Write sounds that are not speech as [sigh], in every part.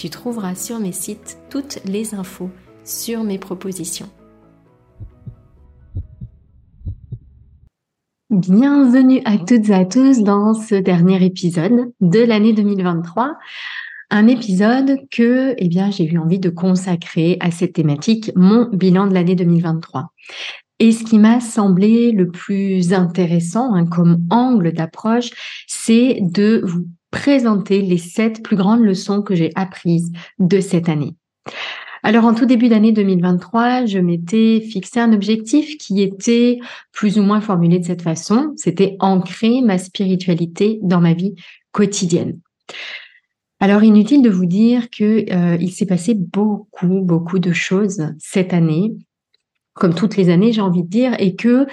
tu trouveras sur mes sites toutes les infos sur mes propositions. Bienvenue à toutes et à tous dans ce dernier épisode de l'année 2023. Un épisode que eh j'ai eu envie de consacrer à cette thématique, mon bilan de l'année 2023. Et ce qui m'a semblé le plus intéressant hein, comme angle d'approche, c'est de vous présenter les sept plus grandes leçons que j'ai apprises de cette année. Alors en tout début d'année 2023, je m'étais fixé un objectif qui était plus ou moins formulé de cette façon, c'était ancrer ma spiritualité dans ma vie quotidienne. Alors inutile de vous dire que euh, il s'est passé beaucoup beaucoup de choses cette année comme toutes les années, j'ai envie de dire, et que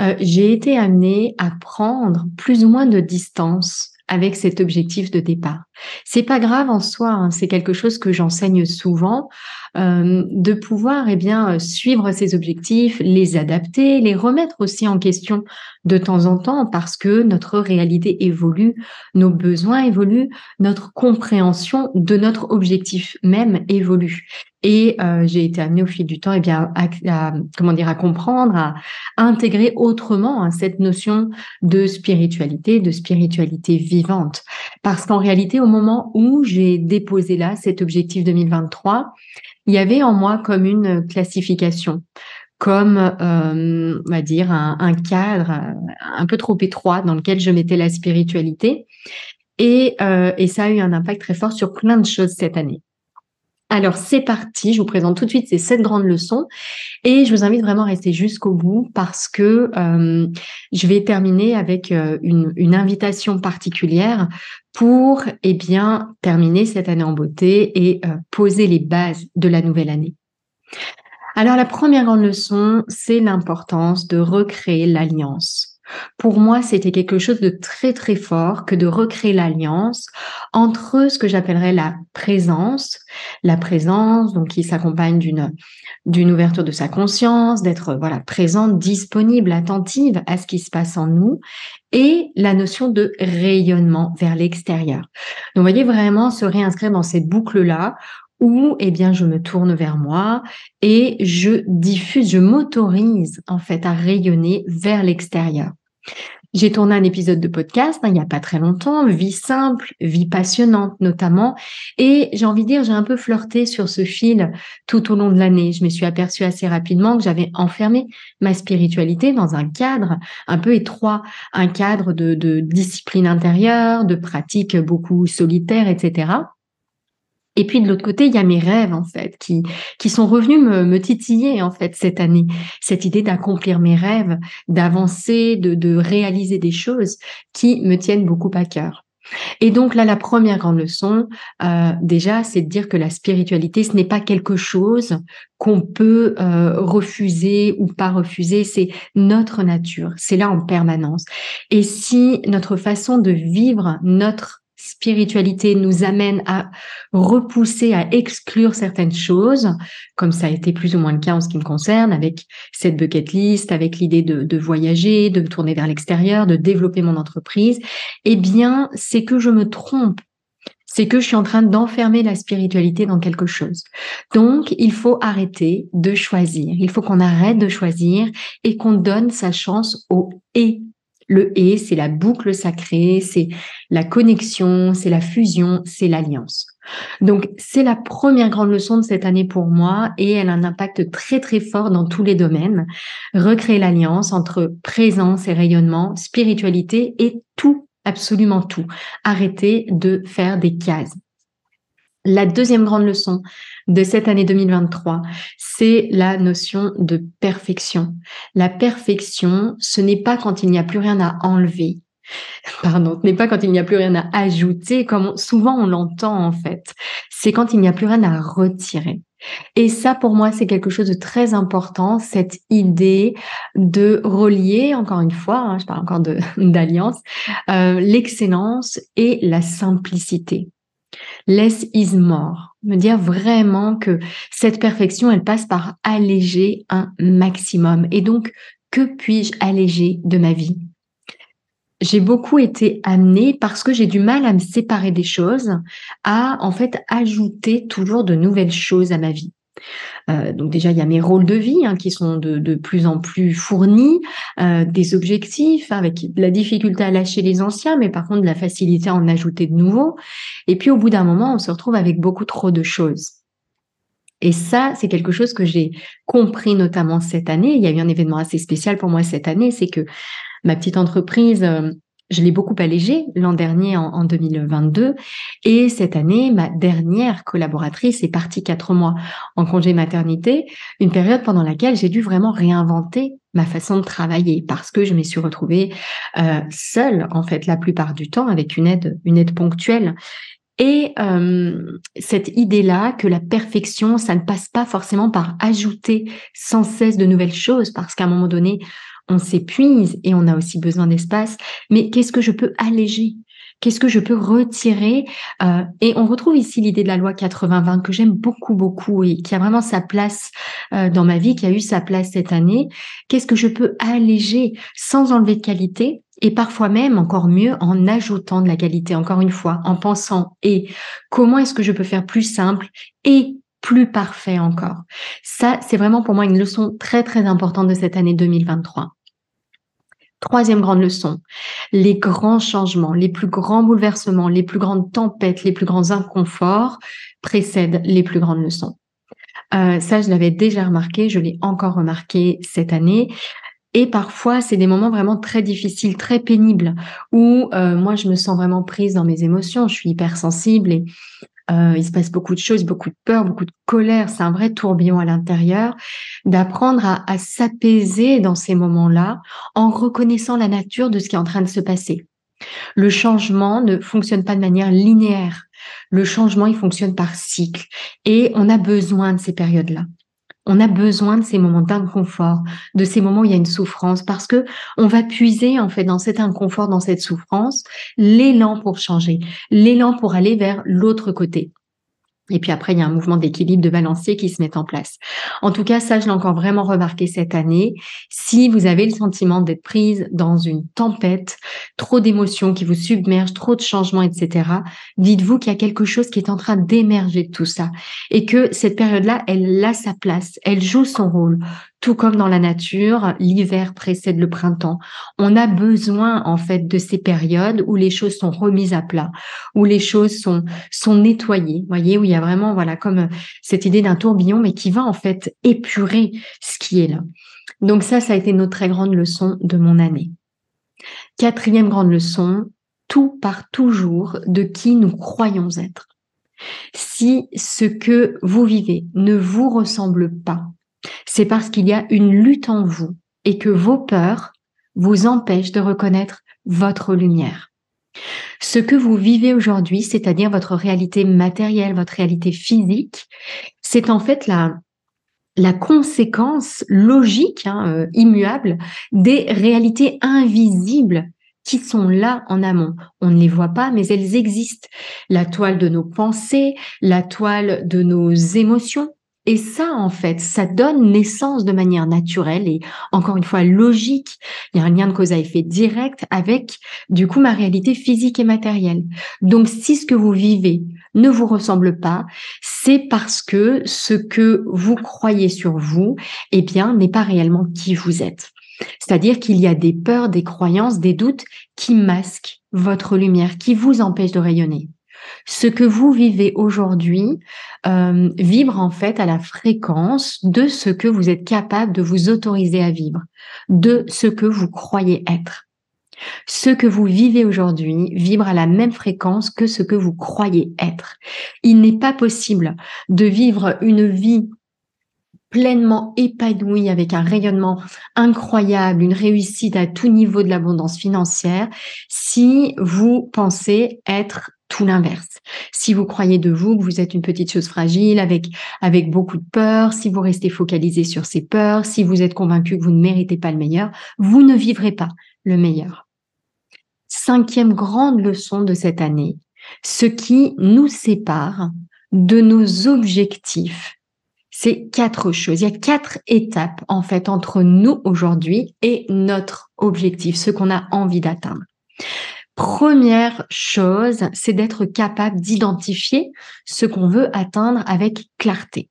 euh, j'ai été amenée à prendre plus ou moins de distance avec cet objectif de départ. C'est pas grave en soi, hein, c'est quelque chose que j'enseigne souvent, euh, de pouvoir eh bien suivre ces objectifs, les adapter, les remettre aussi en question de temps en temps parce que notre réalité évolue, nos besoins évoluent, notre compréhension de notre objectif même évolue. Et euh, j'ai été amenée au fil du temps, eh bien, à, comment dire, à comprendre, à, intégrer autrement hein, cette notion de spiritualité, de spiritualité vivante. Parce qu'en réalité, au moment où j'ai déposé là cet objectif 2023, il y avait en moi comme une classification comme, euh, on va dire, un, cadre un peu trop étroit dans lequel je mettais la spiritualité. Et, euh, et ça a eu un impact très fort sur plein de choses cette année. Alors c'est parti, je vous présente tout de suite ces sept grandes leçons et je vous invite vraiment à rester jusqu'au bout parce que euh, je vais terminer avec euh, une, invitation particulière pour eh bien terminer cette année en beauté et euh, poser les bases de la nouvelle année. Alors la première grande leçon, c'est l'importance de recréer l'alliance. Pour moi, c'était quelque chose de très très fort que de recréer l'alliance entre ce que j'appellerais la présence, la présence donc qui s'accompagne d'une d'une ouverture de sa conscience, d'être voilà présente, disponible, attentive à ce qui se passe en nous et la notion de rayonnement vers l'extérieur. Donc voyez vraiment se réinscrire dans cette boucle là où eh bien je me tourne vers moi et je diffuse, je m'autorise en fait à rayonner vers l'extérieur. J'ai tourné un épisode de podcast hein, il n'y a pas très longtemps, vie simple, vie passionnante notamment, et j'ai envie de dire, j'ai un peu flirté sur ce fil tout au long de l'année. Je me suis aperçue assez rapidement que j'avais enfermé ma spiritualité dans un cadre un peu étroit, un cadre de, de discipline intérieure, de pratiques beaucoup solitaires, etc. Et puis de l'autre côté, il y a mes rêves en fait qui qui sont revenus me, me titiller en fait cette année. Cette idée d'accomplir mes rêves, d'avancer, de, de réaliser des choses qui me tiennent beaucoup à cœur. Et donc là, la première grande leçon, euh, déjà, c'est de dire que la spiritualité, ce n'est pas quelque chose qu'on peut euh, refuser ou pas refuser, c'est notre nature, c'est là en permanence. Et si notre façon de vivre notre spiritualité nous amène à repousser, à exclure certaines choses, comme ça a été plus ou moins le cas en ce qui me concerne, avec cette bucket list, avec l'idée de, voyager, de me tourner vers l'extérieur, de développer mon entreprise, eh bien, c'est que je me trompe c'est que je suis en train d'enfermer la spiritualité dans quelque chose. Donc, il faut arrêter de choisir. Il faut qu'on arrête de choisir et qu'on donne sa chance au et. Le et, c'est la boucle sacrée, c'est la connexion, c'est la fusion, c'est l'alliance. Donc, c'est la première grande leçon de cette année pour moi et elle a un impact très très fort dans tous les domaines. Recréer l'alliance entre présence et rayonnement, spiritualité et tout absolument tout. Arrêtez de faire des cases. La deuxième grande leçon de cette année 2023, c'est la notion de perfection. La perfection, ce n'est pas quand il n'y a plus rien à enlever. Pardon, ce n'est pas quand il n'y a plus rien à ajouter, comme souvent on l'entend en fait. C'est quand il n'y a plus rien à retirer. Et ça, pour moi, c'est quelque chose de très important, cette idée de relier, encore une fois, hein, je parle encore [laughs] d'alliance, euh, l'excellence et la simplicité. Less is more. Me dire vraiment que cette perfection, elle passe par alléger un maximum. Et donc, que puis-je alléger de ma vie? J'ai beaucoup été amenée parce que j'ai du mal à me séparer des choses, à en fait ajouter toujours de nouvelles choses à ma vie. Euh, donc déjà, il y a mes rôles de vie hein, qui sont de, plus en plus fournis, euh, des objectifs avec la difficulté à lâcher les anciens, mais par contre la facilité à en ajouter de nouveaux. Et puis au bout d'un moment, on se retrouve avec beaucoup trop de choses. Et ça, c'est quelque chose que j'ai compris notamment cette année. Il y a eu un événement assez spécial pour moi cette année, c'est que ma petite entreprise, euh, je l'ai beaucoup allégée l'an dernier en, 2022 et cette année, ma dernière collaboratrice est partie quatre mois en congé maternité, une période pendant laquelle j'ai dû vraiment réinventer ma façon de travailler parce que je me suis retrouvée euh, seule en fait la plupart du temps avec une aide, une aide ponctuelle. Et euh, cette idée-là que la perfection, ça ne passe pas forcément par ajouter sans cesse de nouvelles choses, parce qu'à un moment donné, on s'épuise et on a aussi besoin d'espace. Mais qu'est-ce que je peux alléger? Qu'est-ce que je peux retirer? Euh, Et on retrouve ici l'idée de la loi 80-20 que j'aime beaucoup, beaucoup et qui a vraiment sa place euh, dans ma vie, qui a eu sa place cette année. Qu'est-ce que je peux alléger sans enlever de qualité et parfois même, encore mieux, en ajoutant de la qualité, encore une fois, en pensant et comment est-ce que je peux faire plus simple et plus parfait encore. Ça, c'est vraiment pour moi une leçon très, très importante de cette année 2023. Troisième grande leçon, les grands changements, les plus grands bouleversements, les plus grandes tempêtes, les plus grands inconforts précèdent les plus grandes leçons. Euh, ça, je l'avais déjà remarqué, je l'ai encore remarqué cette année. Et parfois, c'est des moments vraiment très difficiles, très pénibles, où euh, moi, je me sens vraiment prise dans mes émotions. Je suis hypersensible et euh, il se passe beaucoup de choses, beaucoup de peur, beaucoup de colère. C'est un vrai tourbillon à l'intérieur. D'apprendre à, à s'apaiser dans ces moments-là en reconnaissant la nature de ce qui est en train de se passer. Le changement ne fonctionne pas de manière linéaire. Le changement, il fonctionne par cycle. Et on a besoin de ces périodes-là. On a besoin de ces moments d'inconfort, de ces moments où il y a une souffrance, parce que on va puiser en fait dans cet inconfort, dans cette souffrance, l'élan pour changer, l'élan pour aller vers l'autre côté. Et puis après, il y a un mouvement d'équilibre, de balancier qui se met en place. En tout cas, ça, je l'ai encore vraiment remarqué cette année. Si vous avez le sentiment d'être prise dans une tempête, trop d'émotions qui vous submergent, trop de changements, etc., dites-vous qu'il y a quelque chose qui est en train d'émerger de tout ça. Et que cette période-là, elle a sa place, elle joue son rôle. Tout comme dans la nature, l'hiver précède le printemps. On a besoin, en fait, de ces périodes où les choses sont remises à plat, où les choses sont, sont nettoyées. voyez, où il y a vraiment, voilà, comme cette idée d'un tourbillon, mais qui va, en fait, épurer ce qui est là. Donc ça, ça a été notre très grande leçon de mon année. Quatrième grande leçon, tout part toujours de qui nous croyons être. Si ce que vous vivez ne vous ressemble pas, c'est parce qu'il y a une lutte en vous et que vos peurs vous empêchent de reconnaître votre lumière. Ce que vous vivez aujourd'hui, c'est-à-dire votre réalité matérielle, votre réalité physique, c'est en fait la, la conséquence logique, hein, euh, immuable, des réalités invisibles qui sont là en amont. On ne les voit pas, mais elles existent. La toile de nos pensées, la toile de nos émotions. Et ça, en fait, ça donne naissance de manière naturelle et encore une fois logique. Il y a un lien de cause à effet direct avec, du coup, ma réalité physique et matérielle. Donc, si ce que vous vivez ne vous ressemble pas, c'est parce que ce que vous croyez sur vous, eh bien, n'est pas réellement qui vous êtes. C'est-à-dire qu'il y a des peurs, des croyances, des doutes qui masquent votre lumière, qui vous empêchent de rayonner. Ce que vous vivez aujourd'hui euh, vibre en fait à la fréquence de ce que vous êtes capable de vous autoriser à vivre, de ce que vous croyez être. Ce que vous vivez aujourd'hui vibre à la même fréquence que ce que vous croyez être. Il n'est pas possible de vivre une vie pleinement épanoui avec un rayonnement incroyable, une réussite à tout niveau de l'abondance financière, si vous pensez être tout l'inverse. Si vous croyez de vous que vous êtes une petite chose fragile avec, avec beaucoup de peur, si vous restez focalisé sur ces peurs, si vous êtes convaincu que vous ne méritez pas le meilleur, vous ne vivrez pas le meilleur. Cinquième grande leçon de cette année, ce qui nous sépare de nos objectifs c'est quatre choses. Il y a quatre étapes en fait entre nous aujourd'hui et notre objectif, ce qu'on a envie d'atteindre. Première chose, c'est d'être capable d'identifier ce qu'on veut atteindre avec clarté.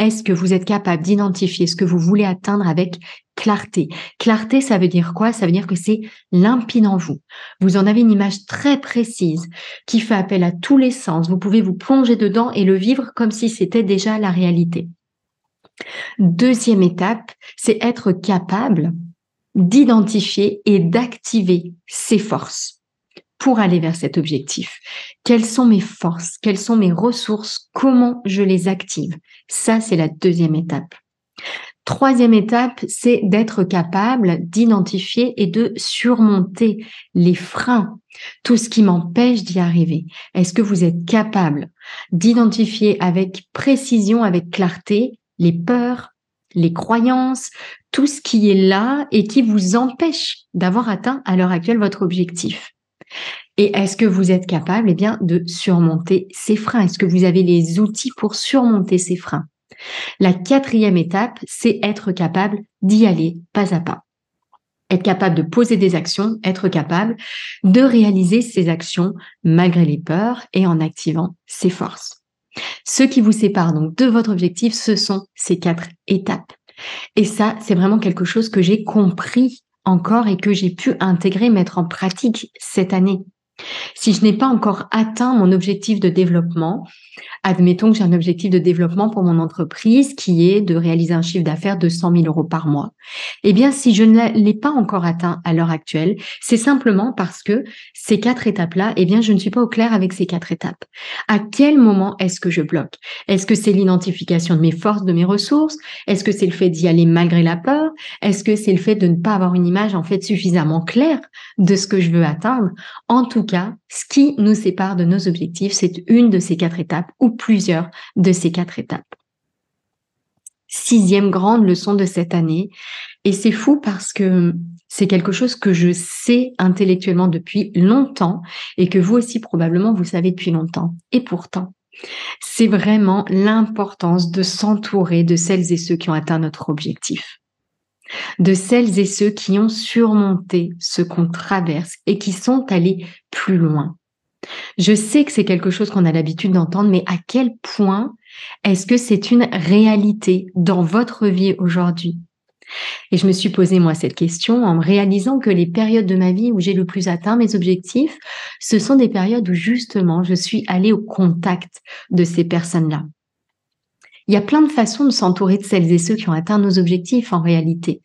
Est-ce que vous êtes capable d'identifier ce que vous voulez atteindre avec clarté? Clarté, ça veut dire quoi? Ça veut dire que c'est limpide en vous. Vous en avez une image très précise qui fait appel à tous les sens. Vous pouvez vous plonger dedans et le vivre comme si c'était déjà la réalité. Deuxième étape, c'est être capable d'identifier et d'activer ses forces pour aller vers cet objectif. Quelles sont mes forces? Quelles sont mes ressources? Comment je les active? Ça, c'est la deuxième étape. Troisième étape, c'est d'être capable d'identifier et de surmonter les freins, tout ce qui m'empêche d'y arriver. Est-ce que vous êtes capable d'identifier avec précision, avec clarté, les peurs, les croyances, tout ce qui est là et qui vous empêche d'avoir atteint à l'heure actuelle votre objectif? Et est-ce que vous êtes capable eh bien, de surmonter ces freins? Est-ce que vous avez les outils pour surmonter ces freins? La quatrième étape, c'est être capable d'y aller pas à pas. Être capable de poser des actions, être capable de réaliser ces actions malgré les peurs et en activant ses forces. Ce qui vous sépare donc de votre objectif, ce sont ces quatre étapes. Et ça, c'est vraiment quelque chose que j'ai compris encore et que j'ai pu intégrer, mettre en pratique cette année. Si je n'ai pas encore atteint mon objectif de développement, admettons que j'ai un objectif de développement pour mon entreprise qui est de réaliser un chiffre d'affaires de 100 000 euros par mois. Eh bien, si je ne l'ai pas encore atteint à l'heure actuelle, c'est simplement parce que ces quatre étapes-là, eh bien, je ne suis pas au clair avec ces quatre étapes. À quel moment est-ce que je bloque? Est-ce que c'est l'identification de mes forces, de mes ressources? Est-ce que c'est le fait d'y aller malgré la peur? Est-ce que c'est le fait de ne pas avoir une image en fait suffisamment claire de ce que je veux atteindre? En tout cas, ce qui nous sépare de nos objectifs, c'est une de ces quatre étapes ou plusieurs de ces quatre étapes. Sixième grande leçon de cette année, et c'est fou parce que c'est quelque chose que je sais intellectuellement depuis longtemps et que vous aussi probablement vous savez depuis longtemps. Et pourtant, c'est vraiment l'importance de s'entourer de celles et ceux qui ont atteint notre objectif de celles et ceux qui ont surmonté ce qu'on traverse et qui sont allés plus loin. Je sais que c'est quelque chose qu'on a l'habitude d'entendre, mais à quel point est-ce que c'est une réalité dans votre vie aujourd'hui? Et je me suis posé moi cette question en réalisant que les périodes de ma vie où j'ai le plus atteint mes objectifs, ce sont des périodes où justement je suis allée au contact de ces personnes-là. Il y a plein de façons de s'entourer de celles et ceux qui ont atteint nos objectifs en réalité.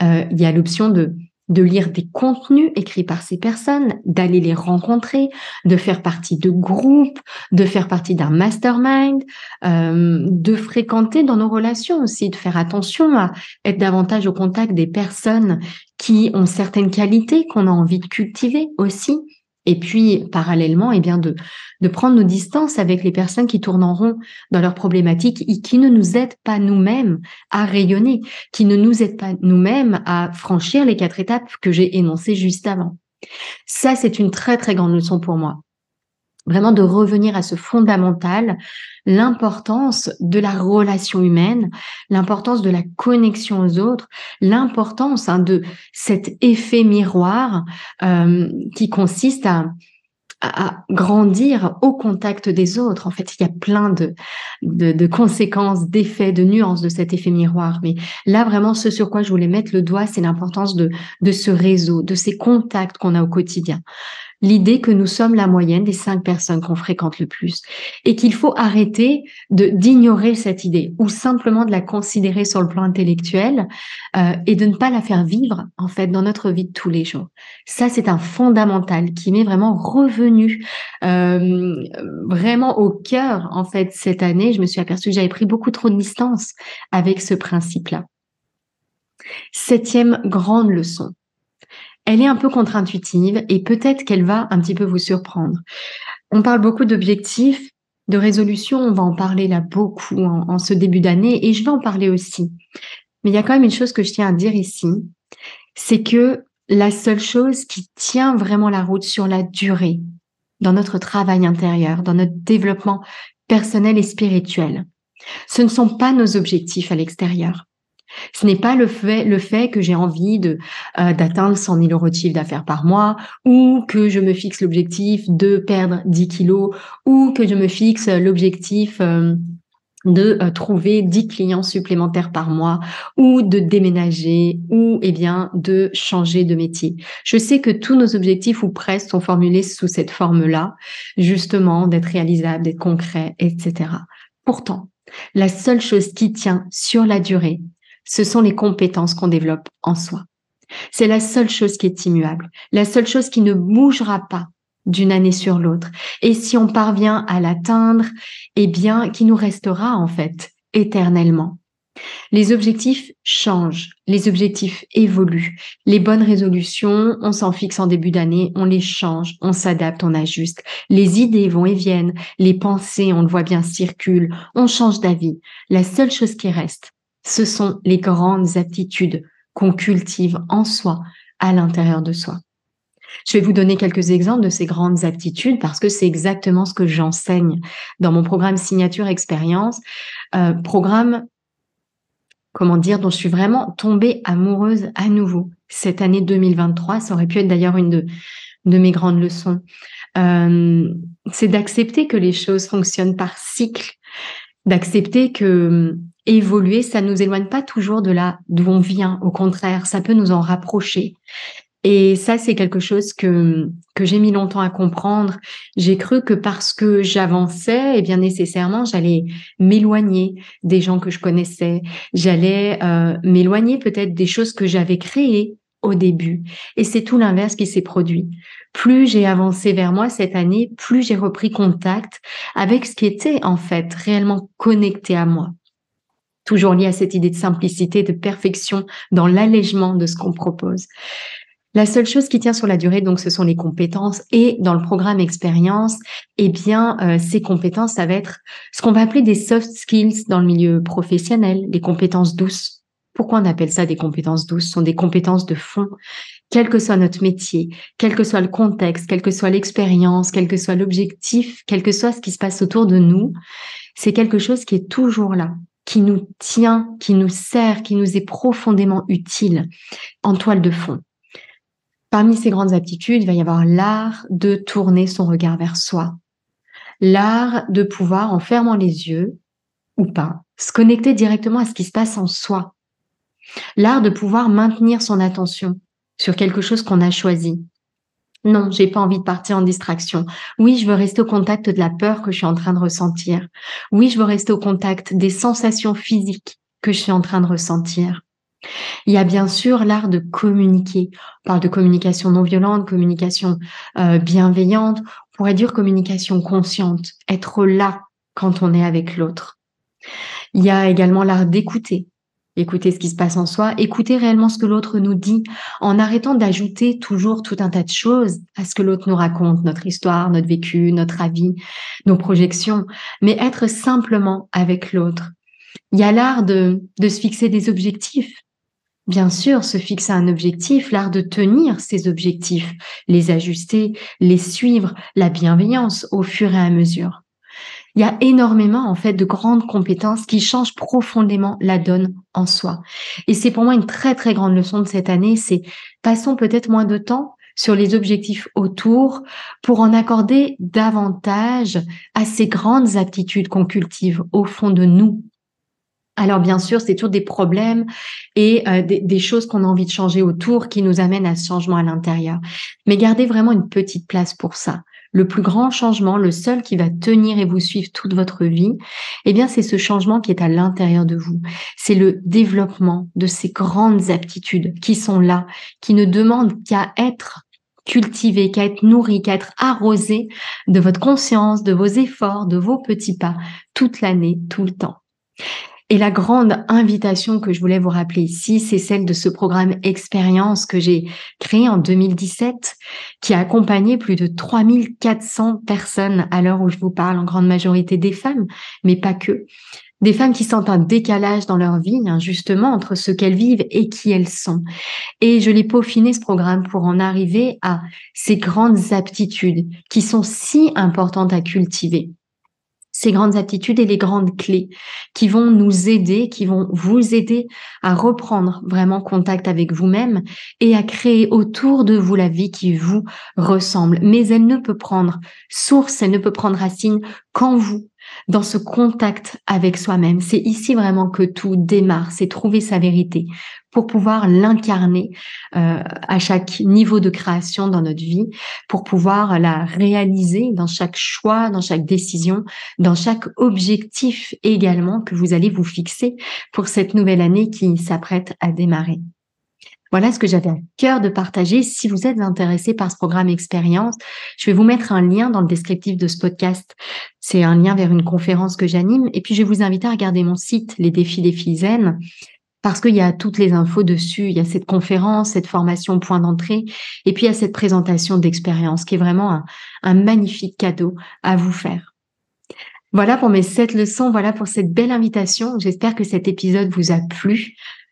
Euh, il y a l'option de de lire des contenus écrits par ces personnes, d'aller les rencontrer, de faire partie de groupes, de faire partie d'un mastermind, euh, de fréquenter dans nos relations aussi, de faire attention à être davantage au contact des personnes qui ont certaines qualités qu'on a envie de cultiver aussi. Et puis, parallèlement, eh bien, de, de prendre nos distances avec les personnes qui tournent en rond dans leurs problématiques et qui ne nous aident pas nous-mêmes à rayonner, qui ne nous aident pas nous-mêmes à franchir les quatre étapes que j'ai énoncées juste avant. Ça, c'est une très, très grande leçon pour moi. Vraiment de revenir à ce fondamental, l'importance de la relation humaine, l'importance de la connexion aux autres, l'importance hein, de cet effet miroir euh, qui consiste à, grandir au contact des autres. En fait, il y a plein de, de, conséquences, d'effets, de nuances de cet effet miroir. Mais là, vraiment, ce sur quoi je voulais mettre le doigt, c'est l'importance de, de ce réseau, de ces contacts qu'on a au quotidien l'idée que nous sommes la moyenne des cinq personnes qu'on fréquente le plus et qu'il faut arrêter d'ignorer cette idée ou simplement de la considérer sur le plan intellectuel euh, et de ne pas la faire vivre en fait dans notre vie de tous les jours. Ça, c'est un fondamental qui m'est vraiment revenu euh, vraiment au cœur en fait cette année. Je me suis aperçue que j'avais pris beaucoup trop de distance avec ce principe-là. Septième grande leçon, elle est un peu contre-intuitive et peut-être qu'elle va un petit peu vous surprendre. On parle beaucoup d'objectifs, de résolutions, on va en parler là beaucoup en, ce début d'année et je vais en parler aussi. Mais il y a quand même une chose que je tiens à dire ici, c'est que la seule chose qui tient vraiment la route sur la durée dans notre travail intérieur, dans notre développement personnel et spirituel, ce ne sont pas nos objectifs à l'extérieur. Ce n'est pas le fait, que j'ai envie euh, d'atteindre 100 000 euros de chiffre d'affaires par mois ou que je me fixe l'objectif de perdre 10 kilos ou que je me fixe l'objectif euh, de euh, trouver 10 clients supplémentaires par mois ou de déménager ou eh bien de changer de métier. Je sais que tous nos objectifs ou presque sont formulés sous cette forme-là, justement d'être réalisables, d'être concrets, etc. Pourtant, la seule chose qui tient sur la durée, ce sont les compétences qu'on développe en soi. C'est la seule chose qui est immuable, la seule chose qui ne bougera pas d'une année sur l'autre. Et si on parvient à l'atteindre, eh bien, qui nous restera en fait éternellement. Les objectifs changent, les objectifs évoluent. Les bonnes résolutions, on s'en fixe en début d'année, on les change, on s'adapte, on ajuste. Les idées vont et viennent, les pensées, on le voit bien, circulent, on change d'avis. La seule chose qui reste, ce sont les grandes aptitudes qu'on cultive en soi, à l'intérieur de soi. Je vais vous donner quelques exemples de ces grandes aptitudes parce que c'est exactement ce que j'enseigne dans mon programme Signature Expérience, euh, programme, comment dire, dont je suis vraiment tombée amoureuse à nouveau cette année 2023. Ça aurait pu être d'ailleurs une de, mes grandes leçons. Euh, c'est d'accepter que les choses fonctionnent par cycle, d'accepter que évoluer, ça nous éloigne pas toujours de là d'où on vient. Au contraire, ça peut nous en rapprocher. Et ça, c'est quelque chose que, que j'ai mis longtemps à comprendre. J'ai cru que parce que j'avançais, eh bien nécessairement, j'allais m'éloigner des gens que je connaissais. J'allais euh, m'éloigner peut-être des choses que j'avais créées au début. Et c'est tout l'inverse qui s'est produit. Plus j'ai avancé vers moi cette année, plus j'ai repris contact avec ce qui était en fait réellement connecté à moi toujours lié à cette idée de simplicité, de perfection dans l'allègement de ce qu'on propose. La seule chose qui tient sur la durée, donc, ce sont les compétences. Et dans le programme expérience, eh bien, euh, ces compétences, ça va être ce qu'on va appeler des soft skills dans le milieu professionnel, des compétences douces. Pourquoi on appelle ça des compétences douces? Ce sont des compétences de fond. Quel que soit notre métier, quel que soit le contexte, quelle que soit l'expérience, quel que soit l'objectif, quel que soit ce qui se passe autour de nous, c'est quelque chose qui est toujours là, qui nous tient, qui nous sert, qui nous est profondément utile en toile de fond. Parmi ces grandes aptitudes, il va y avoir l'art de tourner son regard vers soi, l'art de pouvoir, en fermant les yeux ou pas, se connecter directement à ce qui se passe en soi, l'art de pouvoir maintenir son attention sur quelque chose qu'on a choisi, non, j'ai pas envie de partir en distraction. Oui, je veux rester au contact de la peur que je suis en train de ressentir. Oui, je veux rester au contact des sensations physiques que je suis en train de ressentir. Il y a bien sûr l'art de communiquer. On parle de communication non violente, communication euh, bienveillante, on pourrait dire communication consciente, être là quand on est avec l'autre. Il y a également l'art d'écouter, écouter ce qui se passe en soi, écouter réellement ce que l'autre nous dit, en arrêtant d'ajouter toujours tout un tas de choses à ce que l'autre nous raconte, notre histoire, notre vécu, notre avis, nos projections, mais être simplement avec l'autre. Il y a l'art de, de se fixer des objectifs. bien sûr, se fixer un objectif, l'art de tenir ses objectifs, les ajuster, les suivre, la bienveillance au fur et à mesure. Il y a énormément, en fait, de grandes compétences qui changent profondément la donne en soi. Et c'est pour moi une très, très grande leçon de cette année, c'est passons peut-être moins de temps sur les objectifs autour pour en accorder davantage à ces grandes aptitudes qu'on cultive au fond de nous. Alors bien sûr, c'est toujours des problèmes et euh, des, des, choses qu'on a envie de changer autour qui nous amènent à ce changement à l'intérieur. Mais gardez vraiment une petite place pour ça le plus grand changement, le seul qui va tenir et vous suivre toute votre vie, eh bien, c'est ce changement qui est à l'intérieur de vous. C'est le développement de ces grandes aptitudes qui sont là, qui ne demandent qu'à être cultivées, qu'à être nourries, qu'à être arrosées de votre conscience, de vos efforts, de vos petits pas, toute l'année, tout le temps. Et la grande invitation que je voulais vous rappeler ici, c'est celle de ce programme Expérience que j'ai créé en 2017, qui a accompagné plus de 3400 personnes à l'heure où je vous parle, en grande majorité des femmes, mais pas que. Des femmes qui sentent un décalage dans leur vie, hein, justement, entre ce qu'elles vivent et qui elles sont. Et je l'ai peaufiné, ce programme, pour en arriver à ces grandes aptitudes qui sont si importantes à cultiver ces grandes aptitudes et les grandes clés qui vont nous aider, qui vont vous aider à reprendre vraiment contact avec vous-même et à créer autour de vous la vie qui vous ressemble. Mais elle ne peut prendre source, elle ne peut prendre racine qu'en vous, dans ce contact avec soi-même. C'est ici vraiment que tout démarre, c'est trouver sa vérité pour pouvoir l'incarner euh, à chaque niveau de création dans notre vie, pour pouvoir la réaliser dans chaque choix, dans chaque décision, dans chaque objectif également que vous allez vous fixer pour cette nouvelle année qui s'apprête à démarrer. Voilà ce que j'avais à cœur de partager. Si vous êtes intéressé par ce programme expérience, je vais vous mettre un lien dans le descriptif de ce podcast. C'est un lien vers une conférence que j'anime. Et puis, je vais vous inviter à regarder mon site, Les défis des filles zen, parce qu'il y a toutes les infos dessus. Il y a cette conférence, cette formation point d'entrée, et puis il y a cette présentation d'expérience qui est vraiment un, un magnifique cadeau à vous faire. Voilà pour mes sept leçons, voilà pour cette belle invitation. J'espère que cet épisode vous a plu.